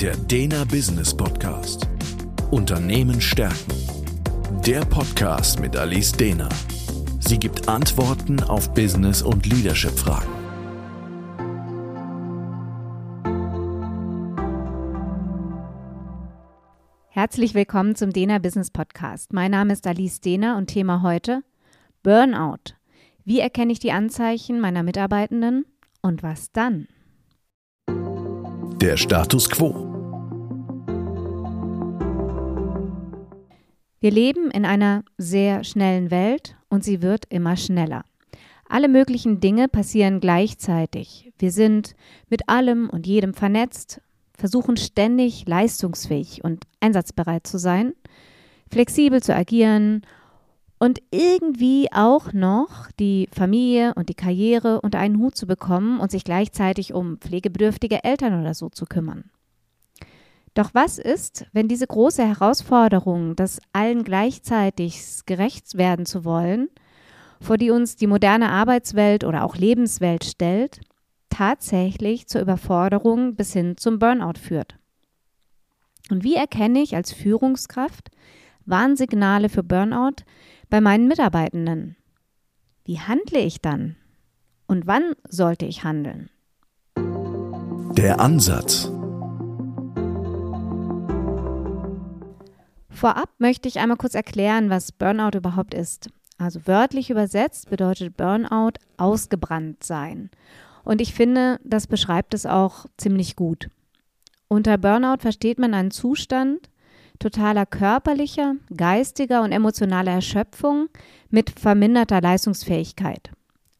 Der Dena Business Podcast. Unternehmen stärken. Der Podcast mit Alice Dena. Sie gibt Antworten auf Business- und Leadership-Fragen. Herzlich willkommen zum Dena Business Podcast. Mein Name ist Alice Dena und Thema heute Burnout. Wie erkenne ich die Anzeichen meiner Mitarbeitenden und was dann? Der Status quo. Wir leben in einer sehr schnellen Welt und sie wird immer schneller. Alle möglichen Dinge passieren gleichzeitig. Wir sind mit allem und jedem vernetzt, versuchen ständig leistungsfähig und einsatzbereit zu sein, flexibel zu agieren und irgendwie auch noch die Familie und die Karriere unter einen Hut zu bekommen und sich gleichzeitig um pflegebedürftige Eltern oder so zu kümmern. Doch was ist, wenn diese große Herausforderung, das allen gleichzeitig gerecht werden zu wollen, vor die uns die moderne Arbeitswelt oder auch Lebenswelt stellt, tatsächlich zur Überforderung bis hin zum Burnout führt? Und wie erkenne ich als Führungskraft Warnsignale für Burnout, bei meinen Mitarbeitenden? Wie handle ich dann? Und wann sollte ich handeln? Der Ansatz. Vorab möchte ich einmal kurz erklären, was Burnout überhaupt ist. Also wörtlich übersetzt bedeutet Burnout ausgebrannt sein. Und ich finde, das beschreibt es auch ziemlich gut. Unter Burnout versteht man einen Zustand, totaler körperlicher, geistiger und emotionaler Erschöpfung mit verminderter Leistungsfähigkeit.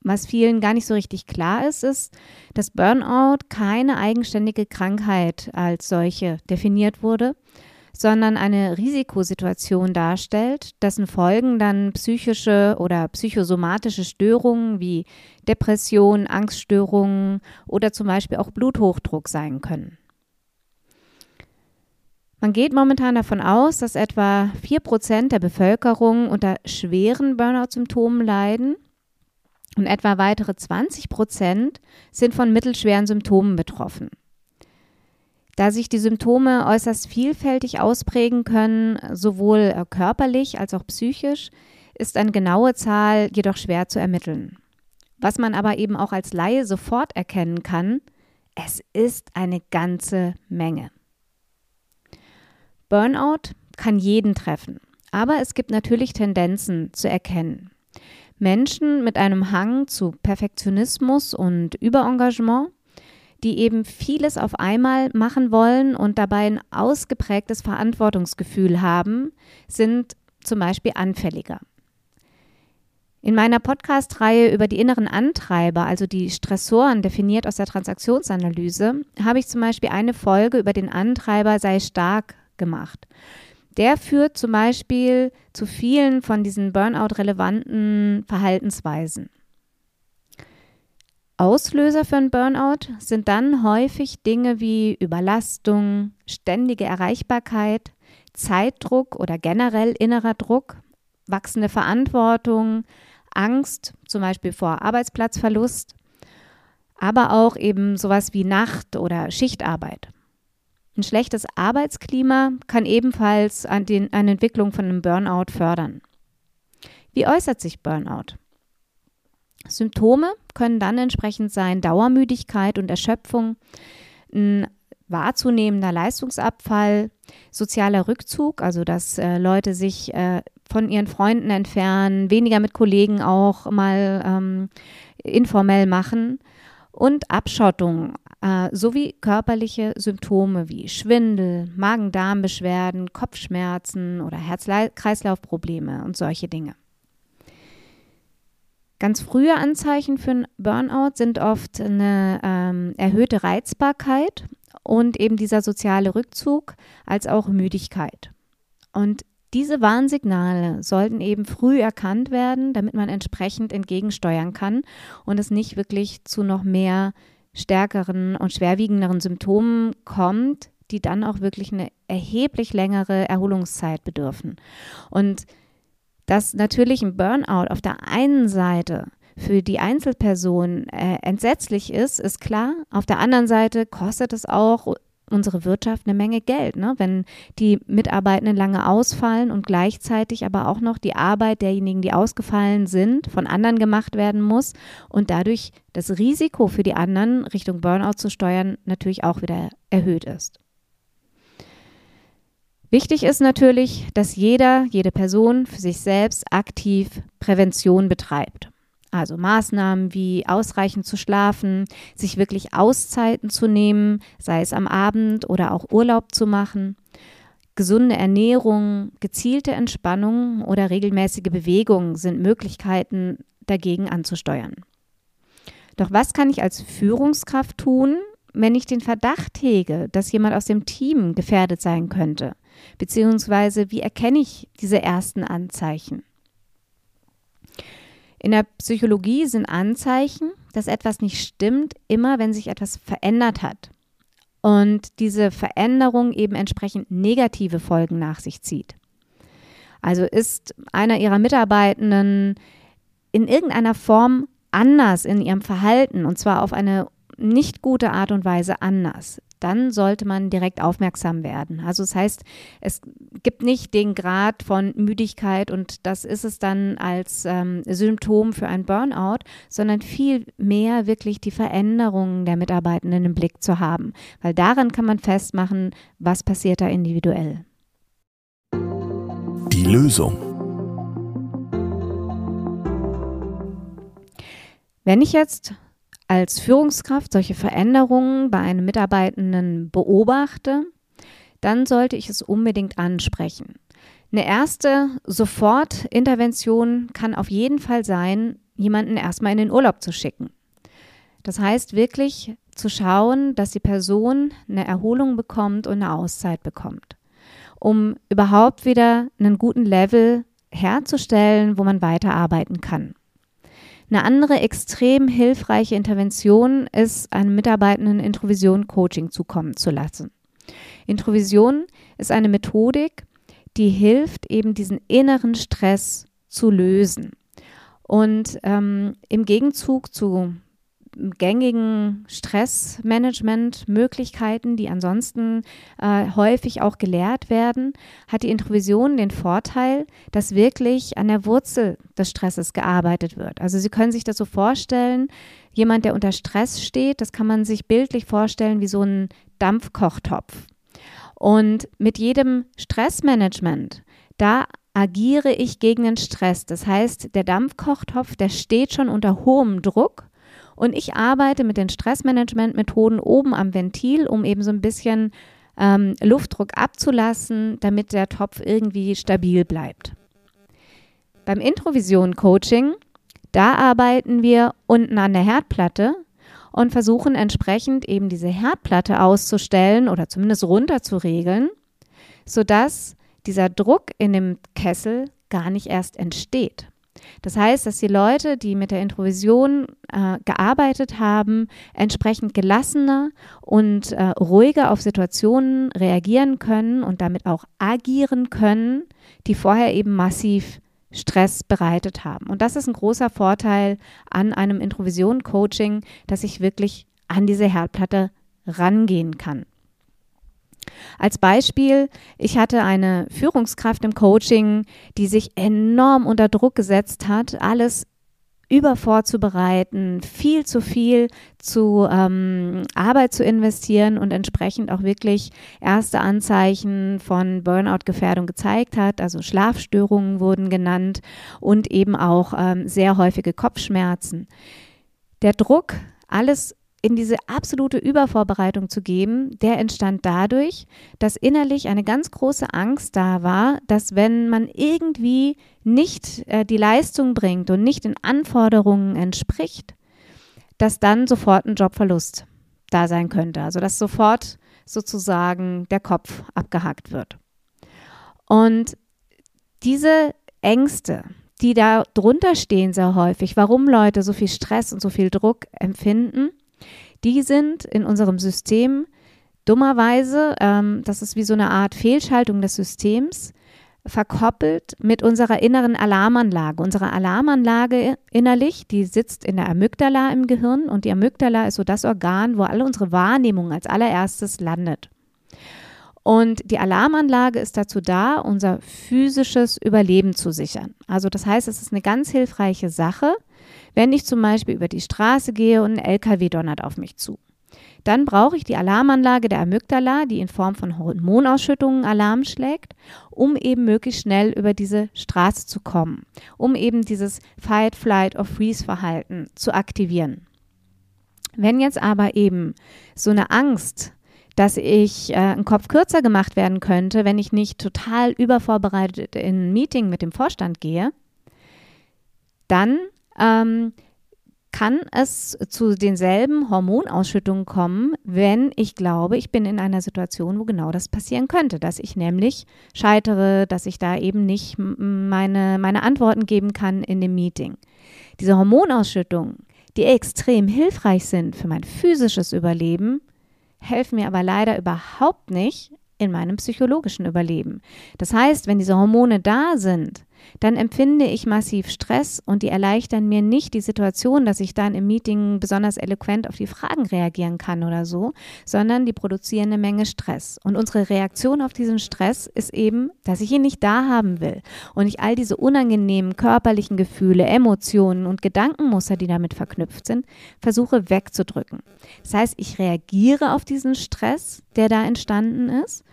Was vielen gar nicht so richtig klar ist, ist, dass Burnout keine eigenständige Krankheit als solche definiert wurde, sondern eine Risikosituation darstellt, dessen Folgen dann psychische oder psychosomatische Störungen wie Depression, Angststörungen oder zum Beispiel auch Bluthochdruck sein können. Man geht momentan davon aus, dass etwa 4% der Bevölkerung unter schweren Burnout-Symptomen leiden und etwa weitere 20% sind von mittelschweren Symptomen betroffen. Da sich die Symptome äußerst vielfältig ausprägen können, sowohl körperlich als auch psychisch, ist eine genaue Zahl jedoch schwer zu ermitteln. Was man aber eben auch als Laie sofort erkennen kann, es ist eine ganze Menge. Burnout kann jeden treffen, aber es gibt natürlich Tendenzen zu erkennen. Menschen mit einem Hang zu Perfektionismus und Überengagement, die eben vieles auf einmal machen wollen und dabei ein ausgeprägtes Verantwortungsgefühl haben, sind zum Beispiel anfälliger. In meiner Podcast-Reihe über die inneren Antreiber, also die Stressoren definiert aus der Transaktionsanalyse, habe ich zum Beispiel eine Folge über den Antreiber sei stark gemacht. Der führt zum Beispiel zu vielen von diesen Burnout-relevanten Verhaltensweisen. Auslöser für einen Burnout sind dann häufig Dinge wie Überlastung, ständige Erreichbarkeit, Zeitdruck oder generell innerer Druck, wachsende Verantwortung, Angst, zum Beispiel vor Arbeitsplatzverlust, aber auch eben sowas wie Nacht- oder Schichtarbeit. Ein schlechtes Arbeitsklima kann ebenfalls an den, eine Entwicklung von einem Burnout fördern. Wie äußert sich Burnout? Symptome können dann entsprechend sein Dauermüdigkeit und Erschöpfung, ein wahrzunehmender Leistungsabfall, sozialer Rückzug, also dass äh, Leute sich äh, von ihren Freunden entfernen, weniger mit Kollegen auch mal ähm, informell machen und Abschottung äh, sowie körperliche Symptome wie Schwindel, Magen-Darm-Beschwerden, Kopfschmerzen oder Herz-Kreislauf-Probleme und solche Dinge. Ganz frühe Anzeichen für ein Burnout sind oft eine ähm, erhöhte Reizbarkeit und eben dieser soziale Rückzug als auch Müdigkeit. Und diese Warnsignale sollten eben früh erkannt werden, damit man entsprechend entgegensteuern kann und es nicht wirklich zu noch mehr stärkeren und schwerwiegenderen Symptomen kommt, die dann auch wirklich eine erheblich längere Erholungszeit bedürfen. Und dass natürlich ein Burnout auf der einen Seite für die Einzelperson äh, entsetzlich ist, ist klar. Auf der anderen Seite kostet es auch unsere Wirtschaft eine Menge Geld, ne? wenn die Mitarbeitenden lange ausfallen und gleichzeitig aber auch noch die Arbeit derjenigen, die ausgefallen sind, von anderen gemacht werden muss und dadurch das Risiko für die anderen Richtung Burnout zu steuern natürlich auch wieder erhöht ist. Wichtig ist natürlich, dass jeder, jede Person für sich selbst aktiv Prävention betreibt. Also Maßnahmen wie ausreichend zu schlafen, sich wirklich Auszeiten zu nehmen, sei es am Abend oder auch Urlaub zu machen, gesunde Ernährung, gezielte Entspannung oder regelmäßige Bewegung sind Möglichkeiten dagegen anzusteuern. Doch was kann ich als Führungskraft tun, wenn ich den Verdacht hege, dass jemand aus dem Team gefährdet sein könnte? Beziehungsweise wie erkenne ich diese ersten Anzeichen? In der Psychologie sind Anzeichen, dass etwas nicht stimmt, immer wenn sich etwas verändert hat und diese Veränderung eben entsprechend negative Folgen nach sich zieht. Also ist einer ihrer Mitarbeitenden in irgendeiner Form anders in ihrem Verhalten und zwar auf eine nicht gute Art und Weise anders, dann sollte man direkt aufmerksam werden. Also das heißt, es gibt nicht den Grad von Müdigkeit und das ist es dann als ähm, Symptom für ein Burnout, sondern viel mehr wirklich die Veränderungen der Mitarbeitenden im Blick zu haben, weil daran kann man festmachen, was passiert da individuell. Die Lösung. Wenn ich jetzt als Führungskraft solche Veränderungen bei einem Mitarbeitenden beobachte, dann sollte ich es unbedingt ansprechen. Eine erste Sofortintervention kann auf jeden Fall sein, jemanden erstmal in den Urlaub zu schicken. Das heißt wirklich zu schauen, dass die Person eine Erholung bekommt und eine Auszeit bekommt, um überhaupt wieder einen guten Level herzustellen, wo man weiterarbeiten kann. Eine andere extrem hilfreiche Intervention ist, einem Mitarbeitenden Introvision-Coaching zukommen zu lassen. Introvision ist eine Methodik, die hilft, eben diesen inneren Stress zu lösen. Und ähm, im Gegenzug zu gängigen Stressmanagement-Möglichkeiten, die ansonsten äh, häufig auch gelehrt werden, hat die Introvision den Vorteil, dass wirklich an der Wurzel des Stresses gearbeitet wird. Also Sie können sich das so vorstellen, jemand, der unter Stress steht, das kann man sich bildlich vorstellen wie so ein Dampfkochtopf. Und mit jedem Stressmanagement, da agiere ich gegen den Stress. Das heißt, der Dampfkochtopf, der steht schon unter hohem Druck und ich arbeite mit den Stressmanagement-Methoden oben am Ventil, um eben so ein bisschen ähm, Luftdruck abzulassen, damit der Topf irgendwie stabil bleibt. Beim Introvision-Coaching, da arbeiten wir unten an der Herdplatte und versuchen entsprechend eben diese Herdplatte auszustellen oder zumindest runterzuregeln, sodass dieser Druck in dem Kessel gar nicht erst entsteht. Das heißt, dass die Leute, die mit der Introvision äh, gearbeitet haben, entsprechend gelassener und äh, ruhiger auf Situationen reagieren können und damit auch agieren können, die vorher eben massiv Stress bereitet haben. Und das ist ein großer Vorteil an einem Introvision-Coaching, dass ich wirklich an diese Herdplatte rangehen kann. Als Beispiel, ich hatte eine Führungskraft im Coaching, die sich enorm unter Druck gesetzt hat, alles über vorzubereiten, viel zu viel zu ähm, Arbeit zu investieren und entsprechend auch wirklich erste Anzeichen von Burnout-Gefährdung gezeigt hat. Also Schlafstörungen wurden genannt und eben auch ähm, sehr häufige Kopfschmerzen. Der Druck, alles in diese absolute Übervorbereitung zu geben, der entstand dadurch, dass innerlich eine ganz große Angst da war, dass wenn man irgendwie nicht äh, die Leistung bringt und nicht den Anforderungen entspricht, dass dann sofort ein Jobverlust da sein könnte. Also dass sofort sozusagen der Kopf abgehakt wird. Und diese Ängste, die da drunter stehen sehr häufig, warum Leute so viel Stress und so viel Druck empfinden, die sind in unserem System dummerweise, ähm, das ist wie so eine Art Fehlschaltung des Systems, verkoppelt mit unserer inneren Alarmanlage. Unsere Alarmanlage innerlich, die sitzt in der Amygdala im Gehirn und die Amygdala ist so das Organ, wo alle unsere Wahrnehmung als allererstes landet. Und die Alarmanlage ist dazu da, unser physisches Überleben zu sichern. Also das heißt, es ist eine ganz hilfreiche Sache, wenn ich zum Beispiel über die Straße gehe und ein LKW donnert auf mich zu. Dann brauche ich die Alarmanlage der Amygdala, die in Form von Hormonausschüttungen Alarm schlägt, um eben möglichst schnell über diese Straße zu kommen, um eben dieses Fight, Flight or Freeze Verhalten zu aktivieren. Wenn jetzt aber eben so eine Angst dass ich äh, einen Kopf kürzer gemacht werden könnte, wenn ich nicht total übervorbereitet in ein Meeting mit dem Vorstand gehe, dann ähm, kann es zu denselben Hormonausschüttungen kommen, wenn ich glaube, ich bin in einer Situation, wo genau das passieren könnte, dass ich nämlich scheitere, dass ich da eben nicht meine, meine Antworten geben kann in dem Meeting. Diese Hormonausschüttungen, die extrem hilfreich sind für mein physisches Überleben, helfen mir aber leider überhaupt nicht in meinem psychologischen Überleben. Das heißt, wenn diese Hormone da sind, dann empfinde ich massiv Stress und die erleichtern mir nicht die Situation, dass ich dann im Meeting besonders eloquent auf die Fragen reagieren kann oder so, sondern die produzieren eine Menge Stress. Und unsere Reaktion auf diesen Stress ist eben, dass ich ihn nicht da haben will und ich all diese unangenehmen körperlichen Gefühle, Emotionen und Gedankenmuster, die damit verknüpft sind, versuche wegzudrücken. Das heißt, ich reagiere auf diesen Stress, der da entstanden ist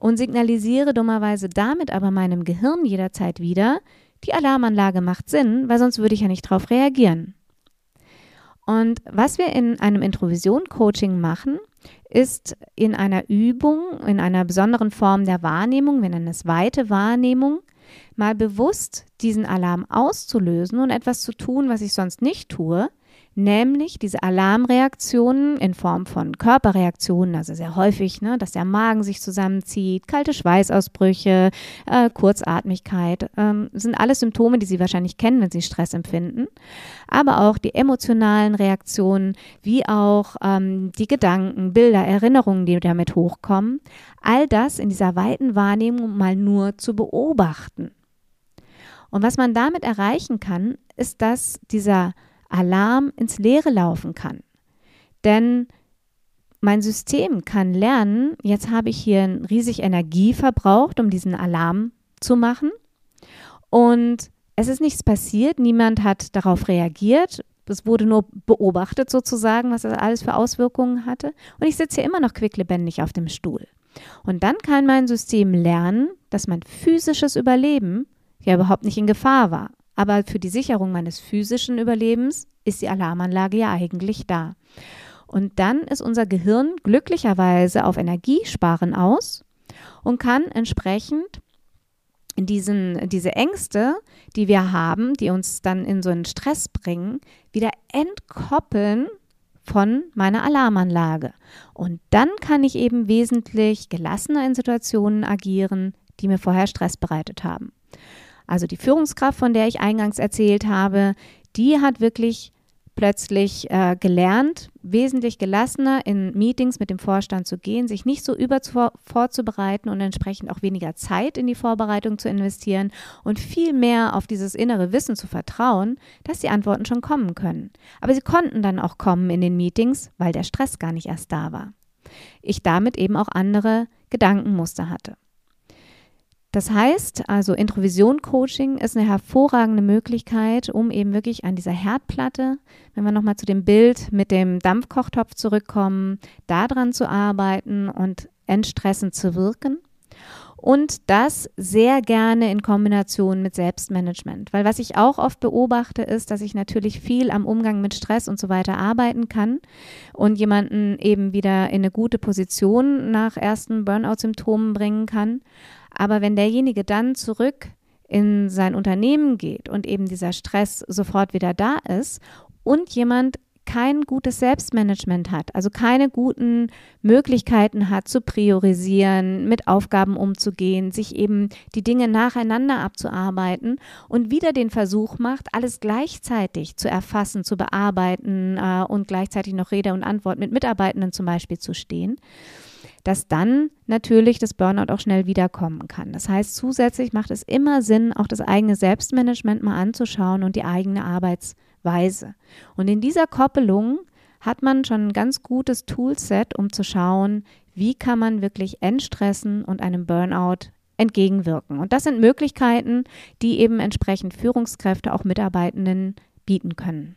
und signalisiere dummerweise damit aber meinem Gehirn jederzeit wieder, die Alarmanlage macht Sinn, weil sonst würde ich ja nicht darauf reagieren. Und was wir in einem Introvision-Coaching machen, ist in einer Übung, in einer besonderen Form der Wahrnehmung, wir nennen es weite Wahrnehmung, mal bewusst diesen Alarm auszulösen und etwas zu tun, was ich sonst nicht tue, nämlich diese Alarmreaktionen in Form von Körperreaktionen, also sehr häufig, ne, dass der Magen sich zusammenzieht, kalte Schweißausbrüche, äh, Kurzatmigkeit, ähm, sind alles Symptome, die Sie wahrscheinlich kennen, wenn Sie Stress empfinden, aber auch die emotionalen Reaktionen, wie auch ähm, die Gedanken, Bilder, Erinnerungen, die damit hochkommen, all das in dieser weiten Wahrnehmung mal nur zu beobachten. Und was man damit erreichen kann, ist, dass dieser Alarm ins Leere laufen kann. Denn mein System kann lernen, jetzt habe ich hier riesig Energie verbraucht, um diesen Alarm zu machen. Und es ist nichts passiert, niemand hat darauf reagiert. Es wurde nur beobachtet sozusagen, was das alles für Auswirkungen hatte. Und ich sitze hier immer noch quicklebendig auf dem Stuhl. Und dann kann mein System lernen, dass mein physisches Überleben ja überhaupt nicht in Gefahr war. Aber für die Sicherung meines physischen Überlebens ist die Alarmanlage ja eigentlich da. Und dann ist unser Gehirn glücklicherweise auf Energiesparen aus und kann entsprechend diesen, diese Ängste, die wir haben, die uns dann in so einen Stress bringen, wieder entkoppeln von meiner Alarmanlage. Und dann kann ich eben wesentlich gelassener in Situationen agieren, die mir vorher Stress bereitet haben. Also die Führungskraft, von der ich eingangs erzählt habe, die hat wirklich plötzlich äh, gelernt, wesentlich gelassener in Meetings mit dem Vorstand zu gehen, sich nicht so über vorzubereiten und entsprechend auch weniger Zeit in die Vorbereitung zu investieren und viel mehr auf dieses innere Wissen zu vertrauen, dass die Antworten schon kommen können. Aber sie konnten dann auch kommen in den Meetings, weil der Stress gar nicht erst da war. Ich damit eben auch andere Gedankenmuster hatte. Das heißt, also Introvision-Coaching ist eine hervorragende Möglichkeit, um eben wirklich an dieser Herdplatte, wenn wir nochmal zu dem Bild mit dem Dampfkochtopf zurückkommen, daran zu arbeiten und entstressend zu wirken. Und das sehr gerne in Kombination mit Selbstmanagement. Weil was ich auch oft beobachte, ist, dass ich natürlich viel am Umgang mit Stress und so weiter arbeiten kann und jemanden eben wieder in eine gute Position nach ersten Burnout-Symptomen bringen kann. Aber wenn derjenige dann zurück in sein Unternehmen geht und eben dieser Stress sofort wieder da ist und jemand kein gutes Selbstmanagement hat, also keine guten Möglichkeiten hat zu priorisieren, mit Aufgaben umzugehen, sich eben die Dinge nacheinander abzuarbeiten und wieder den Versuch macht, alles gleichzeitig zu erfassen, zu bearbeiten äh, und gleichzeitig noch Rede und Antwort mit Mitarbeitenden zum Beispiel zu stehen, dass dann natürlich das Burnout auch schnell wiederkommen kann. Das heißt, zusätzlich macht es immer Sinn, auch das eigene Selbstmanagement mal anzuschauen und die eigene Arbeitsweise. Und in dieser Koppelung hat man schon ein ganz gutes Toolset, um zu schauen, wie kann man wirklich Entstressen und einem Burnout entgegenwirken. Und das sind Möglichkeiten, die eben entsprechend Führungskräfte auch Mitarbeitenden bieten können.